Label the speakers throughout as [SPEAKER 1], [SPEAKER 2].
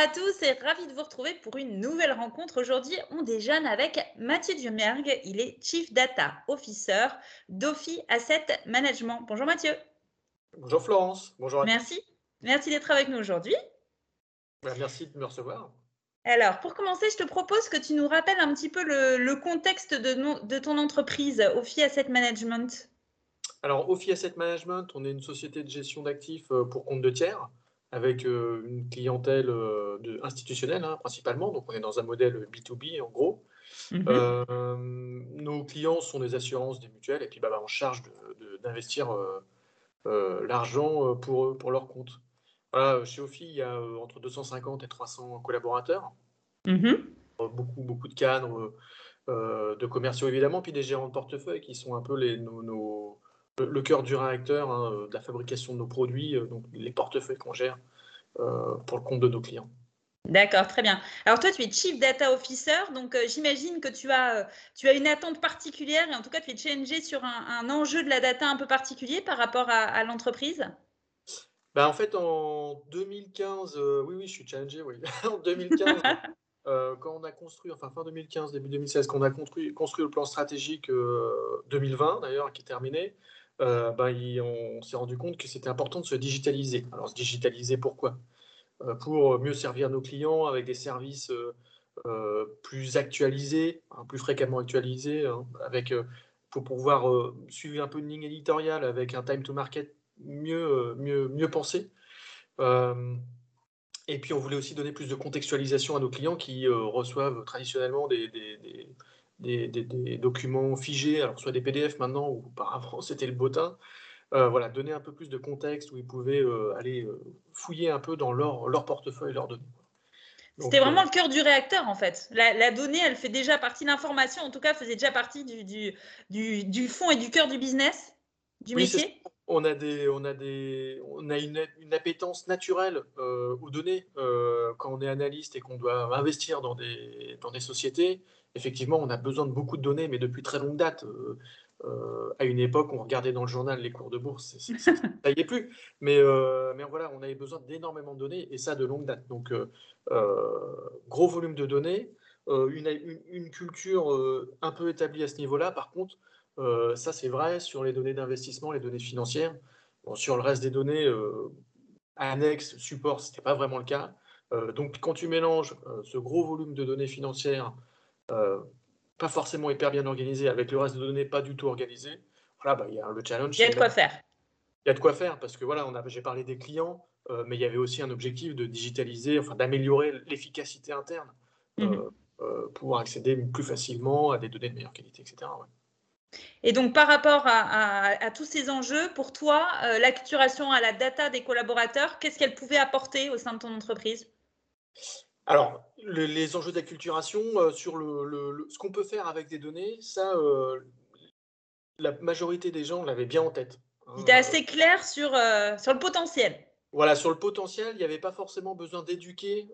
[SPEAKER 1] à tous et ravi de vous retrouver pour une nouvelle rencontre. Aujourd'hui, on déjeune avec Mathieu Dumergue. Il est Chief Data Officer d'Ophi Asset Management. Bonjour Mathieu.
[SPEAKER 2] Bonjour Florence. Bonjour.
[SPEAKER 1] Merci. Merci d'être avec nous aujourd'hui.
[SPEAKER 2] Bah, merci de me recevoir.
[SPEAKER 1] Alors, pour commencer, je te propose que tu nous rappelles un petit peu le, contexte de, de, ton entreprise, Ophi Asset Management.
[SPEAKER 2] Alors, Ophi Asset Management, on est une société de gestion d'actifs euh, pour compte de tiers avec euh, une clientèle euh, de, institutionnelle hein, principalement. Donc, on est dans un modèle B2B en gros. Mhm. Euh, nos clients sont des assurances, des mutuelles, et puis bah, bah, on charge d'investir l'argent pour, pour leur compte. chez Ophi, il y a entre 250 et 300 collaborateurs, mhm. beaucoup, beaucoup de cadres, de commerciaux évidemment, puis des gérants de portefeuille qui sont un peu les, nos le cœur du réacteur hein, euh, de la fabrication de nos produits, euh, donc les portefeuilles qu'on gère euh, pour le compte de nos clients.
[SPEAKER 1] D'accord, très bien. Alors toi, tu es Chief Data Officer, donc j'imagine que tu as, tu as une attente particulière et en tout cas, tu es challengé sur un, enjeu de la data un peu particulier par rapport à, l'entreprise?
[SPEAKER 2] Ben, En fait, en 2015, oui, oui, je suis challengé, oui. en 2015, quand on a construit, enfin fin 2015, début 2016, quand on a construit, construit le plan stratégique 2020 d'ailleurs, qui est terminé, euh, ben, on s'est rendu compte que c'était important de se digitaliser. Alors, se digitaliser, pourquoi? Euh, Pour mieux servir nos clients avec des services euh, plus actualisés, hein, plus fréquemment actualisés, hein, avec, pour pouvoir suivre un peu une ligne éditoriale avec un time to market mieux, mieux, mieux pensé. et puis, on voulait aussi donner plus de contextualisation à nos clients qui reçoivent traditionnellement des des, documents figés, alors soit des PDF maintenant ou auparavant c'était le botin. Euh, voilà, donner un peu plus de contexte où ils pouvaient euh, aller euh, fouiller un peu dans leur, leur portefeuille, leurs données.
[SPEAKER 1] C'était vraiment le cœur du réacteur en fait. La, donnée, elle fait déjà partie, l'information en tout cas faisait déjà partie du, du, du, fond et du cœur du business, du métier?
[SPEAKER 2] On a, des, on a, des, on a une, une appétence naturelle aux données quand on est analyste et qu'on doit investir dans des, dans des sociétés effectivement, on a besoin de beaucoup de données, mais depuis très longue date. Euh, euh, à une époque, on regardait dans le journal les cours de bourse, ça n'y est plus. Mais, euh, mais voilà, on avait besoin d'énormément de données, et ça de longue date. Donc, gros volume de données, une, une, culture un peu établie à ce niveau-là. Par contre, ça c'est vrai sur les données d'investissement, les données financières. sur le reste des données annexes, support, ce n'était pas vraiment le cas. donc, quand tu mélanges ce gros volume de données financières euh, pas forcément hyper bien organisé, avec le reste de données pas du tout organisé, voilà, bah, il y a le challenge.
[SPEAKER 1] Il y a de quoi faire.
[SPEAKER 2] Il y a de quoi faire parce que voilà, on j'ai parlé des clients, euh, mais il y avait aussi un objectif de digitaliser, enfin d'améliorer l'efficacité interne euh, mhm. pour accéder plus facilement à des données de meilleure qualité, etc.
[SPEAKER 1] Et donc, par rapport à, tous ces enjeux, pour toi, l'acturation à la data des collaborateurs, qu'est-ce qu'elle pouvait apporter au sein de ton entreprise?
[SPEAKER 2] Alors, les enjeux d'acculturation, euh, sur le, ce qu'on peut faire avec des données, ça, euh, la majorité des gens l'avaient bien en tête.
[SPEAKER 1] Hein. Il était assez clair sur, euh, sur le potentiel.
[SPEAKER 2] Voilà, sur le potentiel, il n'y avait pas forcément besoin d'éduquer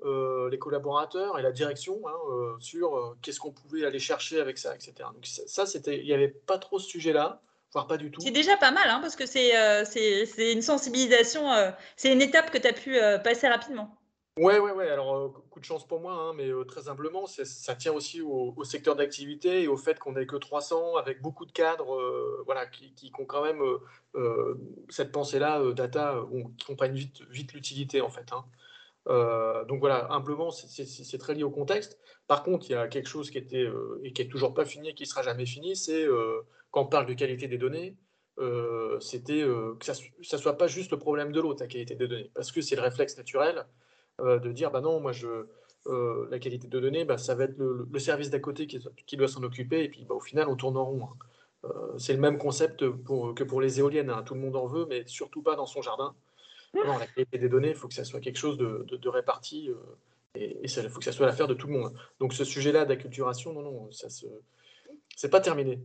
[SPEAKER 2] les collaborateurs et la direction hein, sur qu'est-ce qu'on pouvait aller chercher avec ça, etc. Donc ça, c'était, il n'y avait pas trop ce sujet-là, voire pas du tout.
[SPEAKER 1] C'est déjà pas mal, hein, parce que c'est, c'est, une sensibilisation, c'est une étape que tu as pu passer rapidement.
[SPEAKER 2] Ouais, ouais, ouais. Alors, euh, coup de chance pour moi, hein, mais euh, très humblement, ça tient aussi au, secteur d'activité et au fait qu'on n'est que 300 avec beaucoup de cadres euh, voilà, qui, ont quand même cette pensée-là, data, qui comprennent vite, vite l'utilité en fait. Hein. donc voilà, humblement, c'est très lié au contexte. Par contre, il y a quelque chose qui était et qui est toujours pas fini et qui sera jamais fini, c'est quand on parle de qualité des données, c'était que ça, ne soit pas juste le problème de l'autre, la qualité des données, parce que c'est le réflexe naturel. Euh, de dire bah non, moi je, euh, la qualité de données, bah, ça va être le, service d'à côté qui, doit s'en occuper, et puis bah, au final on tourne en rond. Hein. Euh, c'est le même concept que pour les éoliennes, hein. tout le monde en veut, mais surtout pas dans son jardin. La qualité des données, il faut que ça soit quelque chose de, réparti et il faut que ça soit l'affaire de tout le monde. Donc ce sujet-là d'acculturation, non, non, ça c'est pas terminé.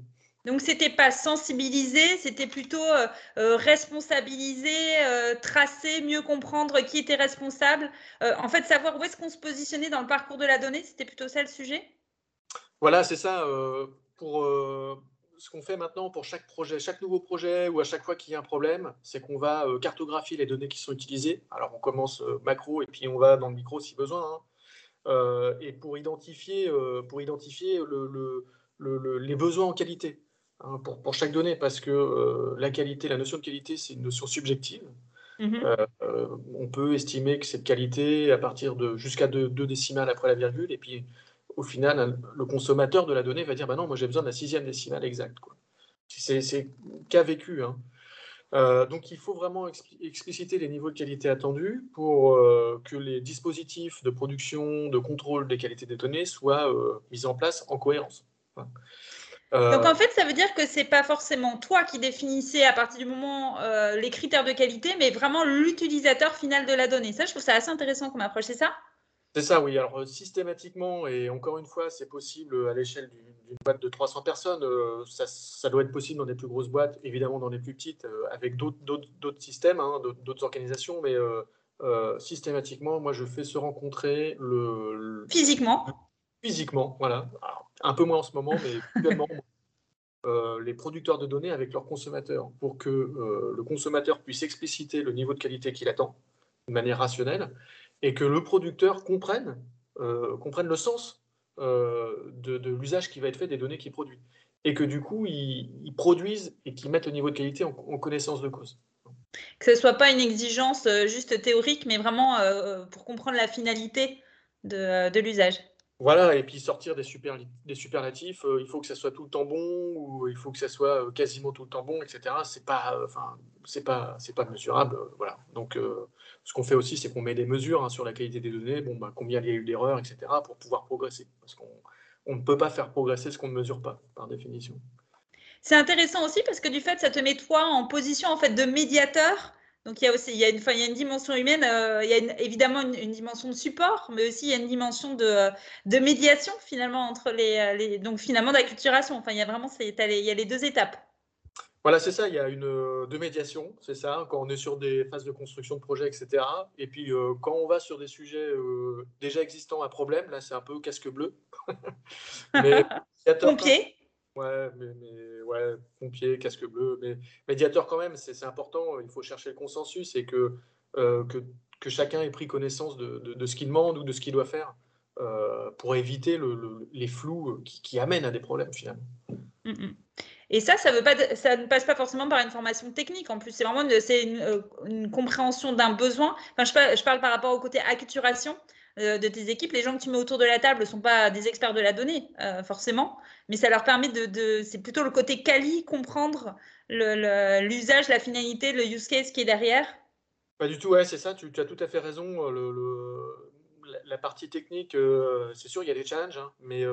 [SPEAKER 1] Donc, c'était pas sensibiliser, c'était plutôt euh, euh, responsabiliser, euh, tracer, mieux comprendre qui était responsable. en fait, savoir où est-ce qu'on se positionnait dans le parcours de la donnée, c'était plutôt ça le sujet?
[SPEAKER 2] Voilà, c'est ça. pour ce qu'on fait maintenant pour chaque projet, chaque nouveau projet ou à chaque fois qu'il y a un problème, c'est qu'on va cartographier les données qui sont utilisées. Alors on commence macro et puis on va dans le micro si besoin. Hein. et pour identifier, pour identifier les besoins en qualité hein, pour, pour, chaque donnée, parce que la qualité, la notion de qualité, c'est une notion subjective. Mhm. on peut estimer que cette qualité à partir de jusqu'à deux, décimales après la virgule, et puis au final, le consommateur de la donnée va dire bah non, moi j'ai besoin d'un sixième décimal exact. C'est cas vécu. Hein. Euh, donc il faut vraiment expliciter les niveaux de qualité attendus pour euh, que les dispositifs de production, de contrôle des qualités des données soient euh, mis en place en cohérence.
[SPEAKER 1] Donc en fait, ça veut dire que c'est pas forcément toi qui définissais à partir du moment les critères de qualité, mais vraiment l'utilisateur final de la donnée. Ça, je trouve ça assez intéressant comme approche, c'est ça?
[SPEAKER 2] C'est ça, oui. Alors, euh, systématiquement, et encore une fois, c'est possible euh, à l'échelle d'une boîte de 300 personnes. Euh, ça, doit être possible dans des plus grosses boîtes, évidemment dans des plus petites, avec d'autres systèmes, hein, d'autres organisations. Mais systématiquement, moi, je fais se rencontrer le.
[SPEAKER 1] Physiquement
[SPEAKER 2] Physiquement, voilà. un peu moins en ce moment, mais actuellement, les producteurs de données avec leurs consommateurs pour que le consommateur puisse expliciter le niveau de qualité qu'il attend de manière rationnelle et que le producteur comprenne, euh, comprenne le sens euh, de, l'usage qui va être fait des données qu'il produit. Et que du coup, ils, produisent et qu'ils mettent le niveau de qualité en, connaissance de cause.
[SPEAKER 1] Que ce ne soit pas une exigence euh, juste théorique, mais vraiment pour comprendre la finalité de l'usage.
[SPEAKER 2] Voilà, et puis sortir des, super, superlatifs, euh, il faut que ça soit tout le temps bon, ou il faut que ça soit euh, quasiment tout le temps bon, etc. C'est pas, euh, pas, pas mesurable, voilà. Donc, ce qu'on fait aussi, c'est qu'on met des mesures hein, sur la qualité des données, bah, combien il y a eu d'erreurs, etc., pour pouvoir progresser, parce qu'on on ne peut pas faire progresser ce qu'on ne mesure pas, par définition.
[SPEAKER 1] C'est intéressant aussi parce que du fait, ça te met toi en position en fait de médiateur donc il y a aussi il y a une, il y a une dimension humaine, euh, il y a évidemment une, dimension de support, mais aussi il y a une dimension de, de médiation finalement entre les, euh, les, donc finalement d'acculturation. Enfin il y a vraiment il y a les deux étapes.
[SPEAKER 2] Voilà, c'est ça, il y a une euh, de médiation, c'est ça, quand on est sur des phases de construction de projet, etc. Et puis quand on va sur des sujets déjà existants à problème, là c'est un peu casque bleu.
[SPEAKER 1] mais, Pompier
[SPEAKER 2] Ouais, mais, ouais, pompier, casque bleu, mais médiateur quand même, c'est important. Il faut chercher le consensus et que, euh, que, que, chacun ait pris connaissance de, de, ce qu'il demande ou de ce qu'il doit faire euh, pour éviter le, les flous qui, qui, amènent à des problèmes finalement.
[SPEAKER 1] Mm, mm. Et ça, ça, ne passe pas forcément par une formation technique. En plus, c'est vraiment une, une, euh, une compréhension d'un besoin. Enfin, je parle par rapport au côté acculturation. Euh, de tes équipes, les gens que tu mets autour de la table ne sont pas des experts de la donnée, euh, forcément, mais ça leur permet de, c'est plutôt le côté quali, comprendre l'usage, la finalité, le use case qui est derrière.
[SPEAKER 2] Pas du tout, ouais, c'est ça, tu, as tout à fait raison. Euh, le, la, partie technique, c'est sûr, il y a des challenges, hein, mais.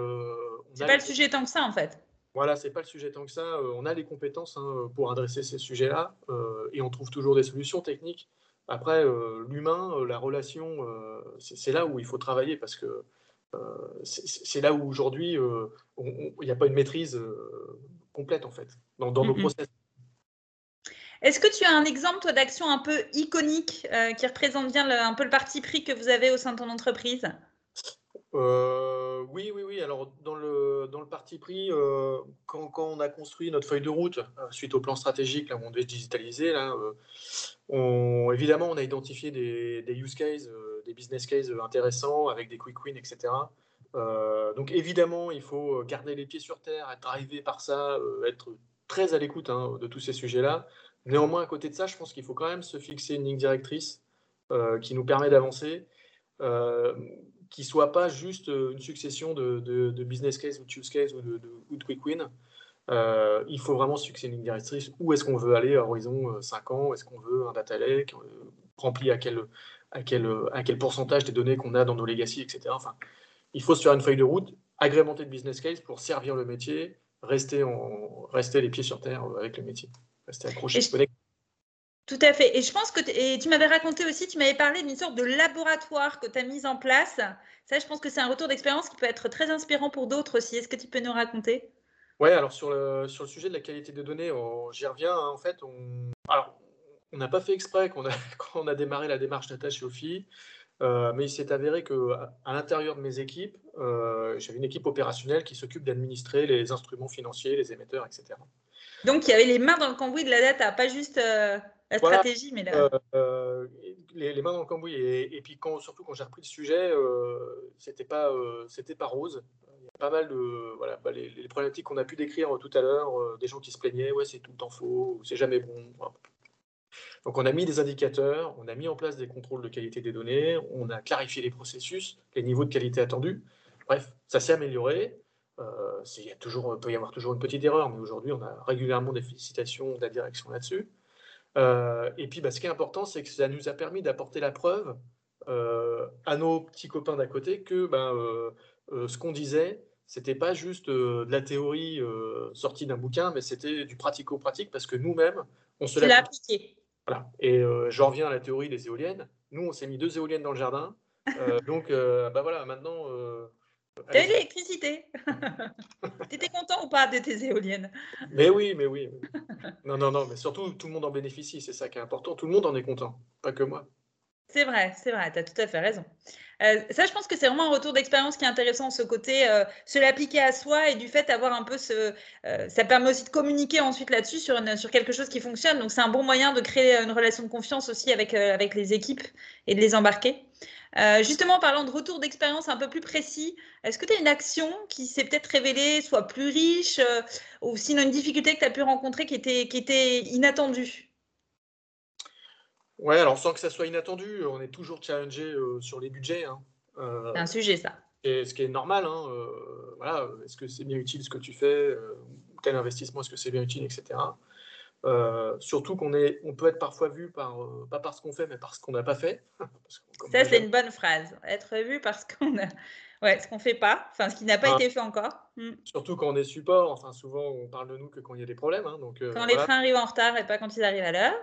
[SPEAKER 1] c'est pas le sujet tant que ça, en fait.
[SPEAKER 2] Voilà, c'est pas le sujet tant que ça. on a les compétences hein, pour adresser ces sujets-là et on trouve toujours des solutions techniques. Après, euh, l'humain, euh, la relation, euh, c'est là où il faut travailler parce que c'est là où aujourd'hui, il n'y a pas une maîtrise complète en fait dans, nos process.
[SPEAKER 1] Est-ce que tu as un exemple d'action un peu iconique qui représente bien un peu le parti pris que vous avez au sein de ton entreprise?
[SPEAKER 2] Oui, oui, oui. Alors, dans le, dans le parti pris, quand, quand, on a construit notre feuille de route, suite au plan stratégique, là où on devait se digitaliser, là, évidemment, on a identifié des, use cases, euh, des business cases intéressants avec des quick wins, etc. Euh, donc évidemment, il faut garder les pieds sur terre, être arrivé par ça, euh, être très à l'écoute hein, de tous ces sujets-là. Néanmoins, à côté de ça, je pense qu'il faut quand même se fixer une ligne directrice qui nous permet d'avancer, qui ne soit pas juste une succession de, business cases ou de use cases ou de, ou de quick wins. Euh, il faut vraiment se fixer une ligne directrice. Où est-ce qu'on veut aller à horizon 5 euh, ans? Est-ce qu'on veut un data lake euh, rempli à quel, à, quel, à quel pourcentage des données qu'on a dans nos legacy, etc. Enfin, il faut se faire une feuille de route, agrémenter de business case pour servir le métier, rester, en, rester les pieds sur terre avec le métier, rester accroché.
[SPEAKER 1] Tout à fait. Et je pense que et tu m'avais raconté aussi, tu m'avais parlé d'une sorte de laboratoire que tu as mis en place. Ça, je pense que c'est un retour d'expérience qui peut être très inspirant pour d'autres aussi. Est-ce que tu peux nous raconter?
[SPEAKER 2] Ouais, alors sur le, sur le sujet de la qualité des données, j'y reviens. Hein, en fait, on, alors, on n'a pas fait exprès quand on a, a démarré la démarche data chez Ophi. mais il s'est avéré qu'à à, l'intérieur de mes équipes, j'avais une équipe opérationnelle qui s'occupe d'administrer les instruments financiers, les émetteurs, etc.
[SPEAKER 1] Donc, il y avait les mains dans le cambouis de la data, pas juste la stratégie, mais
[SPEAKER 2] la... les, mains dans le cambouis. Et, puis, quand, surtout quand j'ai repris le sujet, c'était pas, c'était pas rose pas mal de voilà, bah, les, problématiques qu'on a pu décrire tout à l'heure, euh, des gens qui se plaignaient, ouais, c'est tout le temps faux, c'est jamais bon. Donc on a mis des indicateurs, on a mis en place des contrôles de qualité des données, on a clarifié les processus, les niveaux de qualité attendus. Bref, ça s'est amélioré. Euh, il y a toujours, peut y avoir toujours une petite erreur, mais aujourd'hui on a régulièrement des félicitations de la direction là-dessus. Euh, et puis bah, ce qui est important, c'est que ça nous a permis d'apporter la preuve à nos petits copains d'à côté que ben, ce qu'on disait, c'était pas juste euh, de la théorie euh, sortie d'un bouquin, mais c'était du pratico-pratique parce que nous-mêmes, on se
[SPEAKER 1] l'a appliqué.
[SPEAKER 2] Voilà. Et euh, j'en reviens à la théorie des éoliennes. Nous, on s'est mis deux éoliennes dans le jardin. donc, bah voilà, maintenant.
[SPEAKER 1] T'as eu l'électricité. T'étais content ou pas de tes éoliennes?
[SPEAKER 2] Mais oui, mais oui. Non, non, non, mais surtout, tout le monde en bénéficie. C'est ça qui est important. Tout le monde en est content, pas que moi.
[SPEAKER 1] C'est vrai, c'est vrai, tu as tout à fait raison. Euh, ça, je pense que c'est vraiment un retour d'expérience qui est intéressant, ce côté euh, se l'appliquer à soi et du fait d'avoir un peu ce. Euh, ça permet aussi de communiquer ensuite là-dessus sur, sur quelque chose qui fonctionne. Donc, c'est un bon moyen de créer une relation de confiance aussi avec, avec les équipes et de les embarquer. justement, en parlant de retour d'expérience un peu plus précis, est-ce que tu as une action qui s'est peut-être révélée soit plus riche ou sinon une difficulté que tu as pu rencontrer qui était, qui était inattendue?
[SPEAKER 2] Ouais, alors sans que ça soit inattendu, on est toujours challengé euh, sur les budgets. Hein.
[SPEAKER 1] Euh, c'est un sujet, ça.
[SPEAKER 2] Et ce qui est normal, hein, euh, voilà, est-ce que c'est bien utile ce que tu fais Tel investissement, est-ce que c'est bien utile, etc. surtout qu'on est, on peut être parfois vu par, pas par ce qu'on fait, mais par ce qu'on n'a pas fait.
[SPEAKER 1] ça, c'est une bonne phrase. Être vu parce qu'on a. Ouais, ce qu'on fait pas, enfin ce qui n'a pas ah. été fait encore.
[SPEAKER 2] Hmm. Surtout quand on est support, enfin souvent on parle de nous que quand il y a des problèmes. Hein, donc,
[SPEAKER 1] quand les trains arrivent en retard et pas quand ils arrivent à l'heure.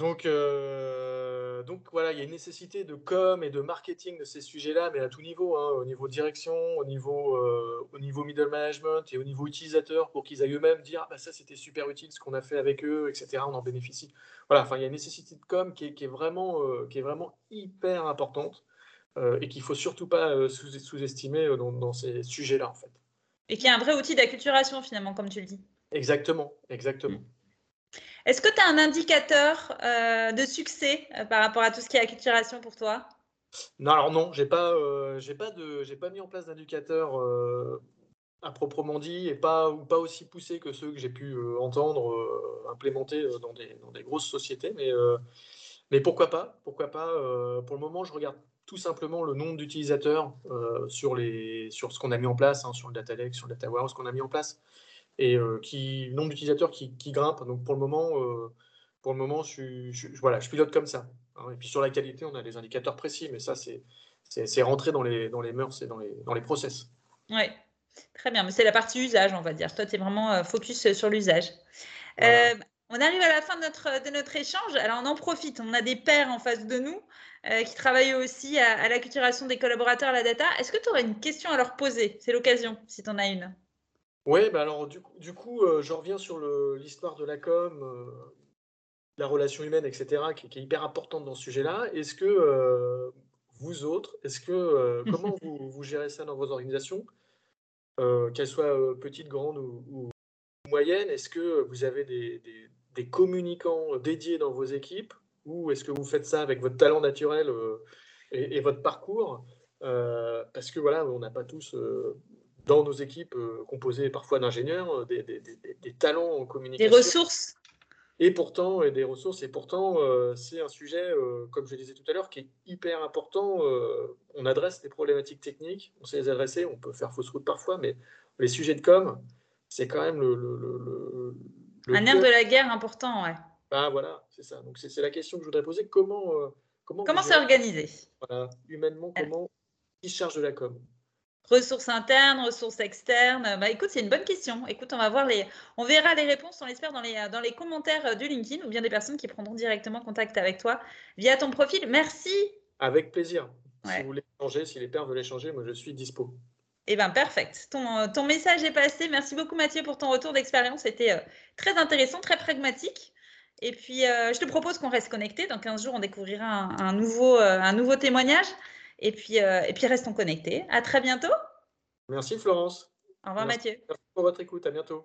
[SPEAKER 2] Donc, euh, donc voilà, il y a une nécessité de com et de marketing de ces sujets-là, mais à tout niveau, hein, au niveau direction, au niveau, euh, au niveau middle management et au niveau utilisateur, pour qu'ils aillent eux-mêmes dire ah, bah, ça c'était super utile ce qu'on a fait avec eux, etc. On en bénéficie. Voilà, enfin il y a une nécessité de com qui est, vraiment, euh, qui est vraiment hyper importante et qu'il faut surtout pas sous-estimer dans, ces sujets-là en fait.
[SPEAKER 1] Et qui est un vrai outil d'acculturation finalement, comme tu le dis.
[SPEAKER 2] Exactement, exactement. Mm.
[SPEAKER 1] Est-ce que tu as un indicateur euh, de succès euh, par rapport à tout ce qui est acculturation pour toi?
[SPEAKER 2] Non, alors non, j'ai pas, euh, pas pas mis en place d'indicateur à proprement dit et pas ou pas aussi poussé que ceux que j'ai pu entendre implémenter dans des, grosses sociétés, mais mais pourquoi pas Pourquoi pas Pour le moment, je regarde tout simplement le nombre d'utilisateurs sur sur ce qu'on a mis en place, hein, sur le data lake, sur le data warehouse qu'on a mis en place et euh, qui nombre d'utilisateurs qui, qui, grimpent. Donc pour le moment, euh, pour le moment, je, je, voilà, je pilote comme ça. Hein. Et puis sur la qualité, on a des indicateurs précis, mais ça c'est c'est rentré dans les dans les mœurs et dans les dans les process.
[SPEAKER 1] Oui, très bien. Mais c'est la partie usage, on va dire. Toi, tu es vraiment euh, focus sur l'usage. on arrive à la fin de notre, de notre échange. Alors, on en profite. On a des pairs en face de nous qui travaillent aussi à, à l'acculturation des collaborateurs à la data. Est-ce que tu aurais une question à leur poser? C'est l'occasion, si tu en as une.
[SPEAKER 2] Oui, bah alors du, du coup, euh, je reviens sur l'histoire de la com, euh, la relation humaine, etc., qui, est hyper importante dans ce sujet-là. Est-ce que euh, vous autres, est-ce que comment vous, vous, gérez ça dans vos organisations, qu'elles soient petites, grandes ou, moyennes Est-ce que vous avez des, des, communicants dédiés dans vos équipes, ou est-ce que vous faites ça avec votre talent naturel et, et, votre parcours? Parce que voilà, on n'a pas tous dans nos équipes euh, composées parfois d'ingénieurs, euh, des, talents en communication.
[SPEAKER 1] Des ressources.
[SPEAKER 2] Et pourtant, et des ressources, et pourtant, euh, c'est un sujet, comme je disais tout à l'heure, qui est hyper important. on adresse des problématiques techniques, on sait les adresser, on peut faire fausse route parfois, mais les sujets de com, c'est quand même le. le,
[SPEAKER 1] un air de la guerre important, ouais.
[SPEAKER 2] Ah, voilà, c'est ça. Donc, c'est la question que je voudrais poser. Comment.
[SPEAKER 1] comment comment c'est organisé?
[SPEAKER 2] Voilà, humainement, comment. Qui se charge de la com?
[SPEAKER 1] Ressources internes, ressources externes. Bah, écoute, c'est une bonne question. Écoute, on va voir les, on verra les réponses, on l'espère, dans les, dans les commentaires du LinkedIn ou bien des personnes qui prendront directement contact avec toi via ton profil. Merci.
[SPEAKER 2] Avec plaisir. Si vous voulez changer, si les pères veulent échanger, moi je suis dispo.
[SPEAKER 1] Eh bien, perfect. Ton, ton, message est passé. Merci beaucoup, Mathieu, pour ton retour d'expérience. C'était euh, très intéressant, très pragmatique. Et puis, je te propose qu'on reste connecté. Dans 15 jours, on découvrira un, nouveau, un nouveau témoignage. Et puis, et puis, restons connectés. À très bientôt.
[SPEAKER 2] Merci, Florence.
[SPEAKER 1] Au revoir, Mathieu.
[SPEAKER 2] Merci pour votre écoute. À bientôt.